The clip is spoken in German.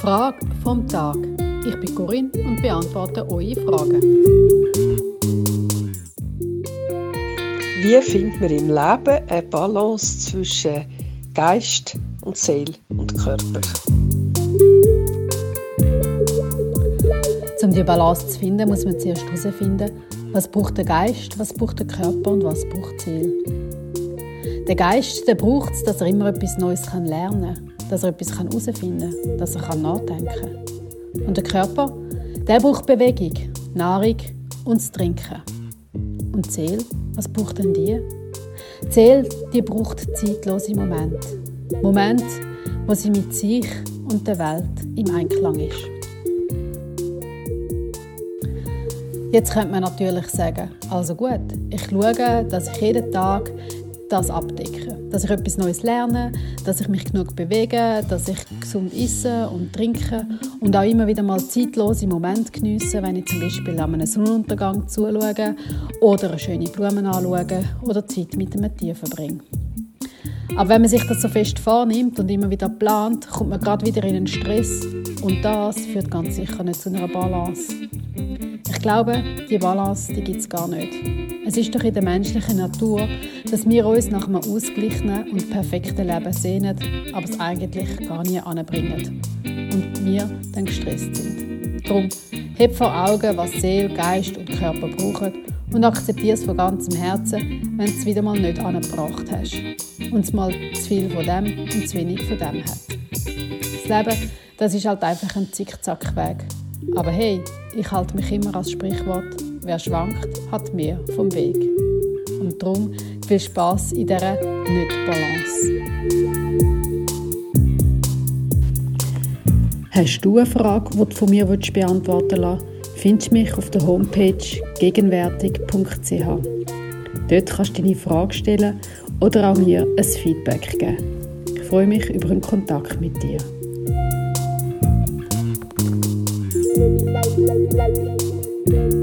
Frage vom Tag. Ich bin Corinne und beantworte eure Fragen. Wie findet man im Leben eine Balance zwischen Geist und Seele und Körper? Um die Balance zu finden, muss man zuerst herausfinden, was braucht der Geist, was braucht der Körper und was braucht die Seele. Der Geist der braucht es, dass er immer etwas Neues lernen kann, dass er etwas herausfinden kann, dass er nachdenken kann. Und der Körper, der braucht Bewegung, Nahrung und das Trinken. Und die was braucht denn die? Die die braucht zeitlose Momente. Momente, wo sie mit sich und der Welt im Einklang ist. Jetzt könnte man natürlich sagen, also gut, ich schaue, dass ich jeden Tag das abdecke. Dass ich etwas Neues lerne, dass ich mich genug bewege, dass ich gesund esse und trinke und auch immer wieder mal zeitlose Momente genieße, wenn ich zum Beispiel an einem Sonnenuntergang zuschaue oder eine schöne Blumen anschaue oder Zeit mit einem Tier verbringe. Aber wenn man sich das so fest vornimmt und immer wieder plant, kommt man gerade wieder in einen Stress und das führt ganz sicher nicht zu einer Balance. Ich glaube, die Balance die gibt es gar nicht. Es ist doch in der menschlichen Natur, dass wir uns nach einem ausgeglichenen und perfekten Leben sehnen, aber es eigentlich gar nie anbringen. Und wir dann gestresst sind. Darum, heb vor Augen, was Seele, Geist und Körper brauchen und akzeptiere es von ganzem Herzen, wenn du es wieder mal nicht angebracht hast und es mal zu viel von dem und zu wenig von dem hat. Das Leben, das ist halt einfach ein Zickzackweg. Aber hey, ich halte mich immer als Sprichwort, wer schwankt, hat mehr vom Weg. Und darum viel Spaß in dieser Nicht-Balance. Hast du eine Frage, die du von mir beantworten willst, findest mich auf der Homepage gegenwärtig.ch. Dort kannst du deine Frage stellen oder auch mir ein Feedback geben. Ich freue mich über einen Kontakt mit dir. la.